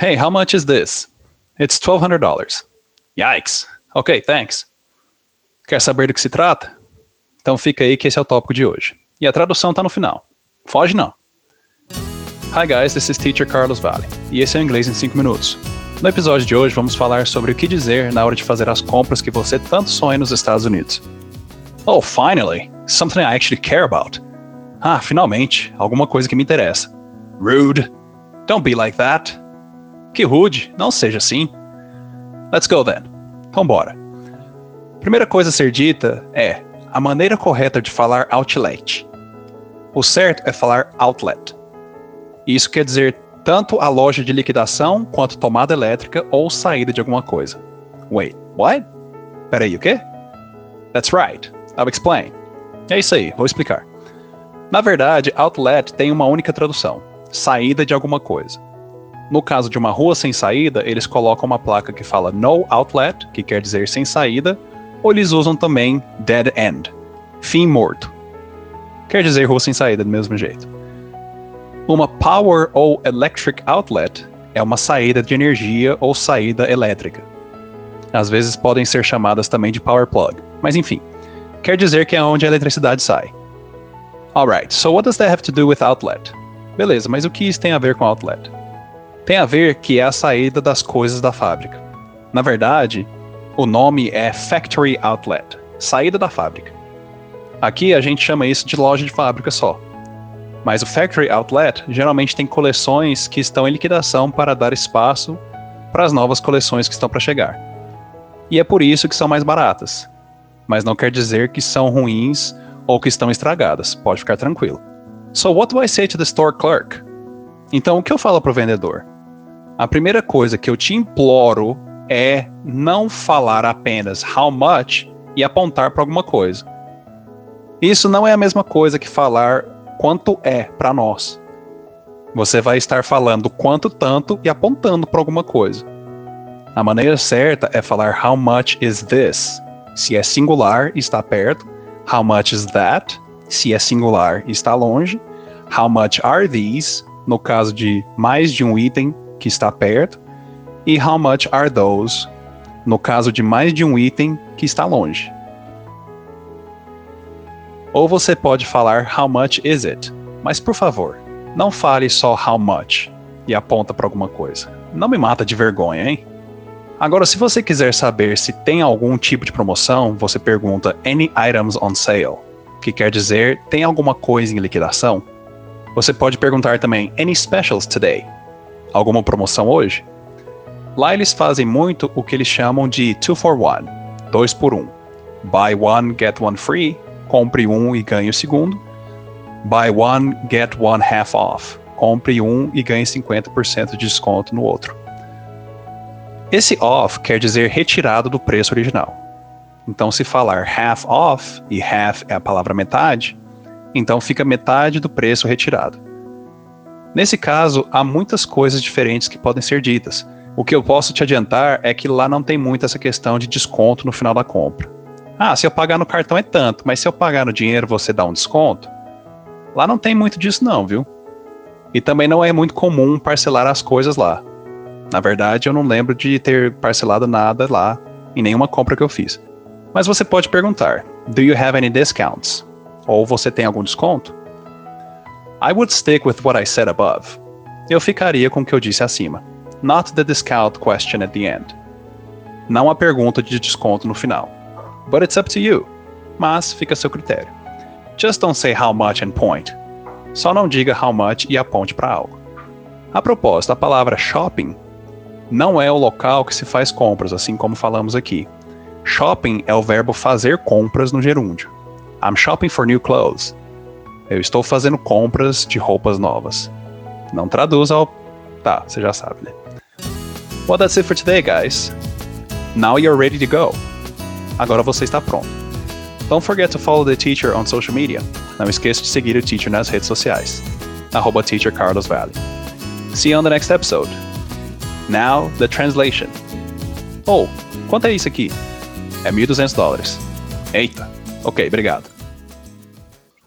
Hey, how much is this? It's $1,200. Yikes. Ok, thanks. Quer saber do que se trata? Então fica aí que esse é o tópico de hoje. E a tradução tá no final. Foge não. Hi guys, this is Teacher Carlos Vale. E esse é o Inglês em 5 Minutos. No episódio de hoje vamos falar sobre o que dizer na hora de fazer as compras que você tanto sonha nos Estados Unidos. Oh, finally! Something I actually care about. Ah, finalmente, alguma coisa que me interessa. Rude. Don't be like that. Que rude, não seja assim. Let's go then. Vambora. Primeira coisa a ser dita é a maneira correta de falar outlet. O certo é falar outlet. Isso quer dizer tanto a loja de liquidação quanto tomada elétrica ou saída de alguma coisa. Wait, what? Peraí, o quê? That's right. I'll explain. É isso aí, vou explicar. Na verdade, outlet tem uma única tradução: saída de alguma coisa. No caso de uma rua sem saída, eles colocam uma placa que fala no outlet, que quer dizer sem saída, ou eles usam também dead end, fim morto. Quer dizer rua sem saída do mesmo jeito. Uma power ou electric outlet é uma saída de energia ou saída elétrica. Às vezes podem ser chamadas também de power plug, mas enfim, quer dizer que é onde a eletricidade sai. Alright, so what does that have to do with outlet? Beleza, mas o que isso tem a ver com outlet? Tem a ver que é a saída das coisas da fábrica. Na verdade, o nome é Factory Outlet, saída da fábrica. Aqui a gente chama isso de loja de fábrica só. Mas o Factory Outlet geralmente tem coleções que estão em liquidação para dar espaço para as novas coleções que estão para chegar. E é por isso que são mais baratas. Mas não quer dizer que são ruins ou que estão estragadas, pode ficar tranquilo. So what do I say to the store clerk? Então o que eu falo para o vendedor? A primeira coisa que eu te imploro é não falar apenas how much e apontar para alguma coisa. Isso não é a mesma coisa que falar quanto é para nós. Você vai estar falando quanto tanto e apontando para alguma coisa. A maneira certa é falar how much is this? Se é singular, está perto. How much is that? Se é singular, está longe. How much are these? No caso de mais de um item, que está perto, e how much are those, no caso de mais de um item que está longe. Ou você pode falar how much is it, mas por favor, não fale só how much e aponta para alguma coisa. Não me mata de vergonha, hein? Agora, se você quiser saber se tem algum tipo de promoção, você pergunta any items on sale, que quer dizer tem alguma coisa em liquidação. Você pode perguntar também any specials today, alguma promoção hoje? Lá eles fazem muito o que eles chamam de 2 for 1, 2 por 1. Um. Buy one, get one free, compre um e ganhe o segundo. Buy one, get one half off, compre um e ganhe 50% de desconto no outro. Esse off quer dizer retirado do preço original. Então, se falar half off e half é a palavra metade, então fica metade do preço retirado. Nesse caso, há muitas coisas diferentes que podem ser ditas. O que eu posso te adiantar é que lá não tem muito essa questão de desconto no final da compra. Ah, se eu pagar no cartão é tanto, mas se eu pagar no dinheiro você dá um desconto? Lá não tem muito disso não, viu? E também não é muito comum parcelar as coisas lá. Na verdade, eu não lembro de ter parcelado nada lá em nenhuma compra que eu fiz. Mas você pode perguntar: Do you have any discounts? Ou você tem algum desconto? I would stick with what I said above. Eu ficaria com o que eu disse acima. Not the discount question at the end. Não a pergunta de desconto no final. But it's up to you. Mas fica a seu critério. Just don't say how much and point. Só não diga how much e aponte para algo. A propósito, a palavra shopping não é o local que se faz compras, assim como falamos aqui. Shopping é o verbo fazer compras no gerúndio. I'm shopping for new clothes. Eu estou fazendo compras de roupas novas. Não traduz ao. Tá, você já sabe, né? Well, that's it for today, guys. Now you're ready to go. Agora você está pronto. Don't forget to follow the teacher on social media. Não esqueça de seguir o teacher nas redes sociais. Arroba teacher Carlos Valley. See you on the next episode. Now, the translation. Oh, quanto é isso aqui? É 1.200 dólares. Eita. Ok, obrigado.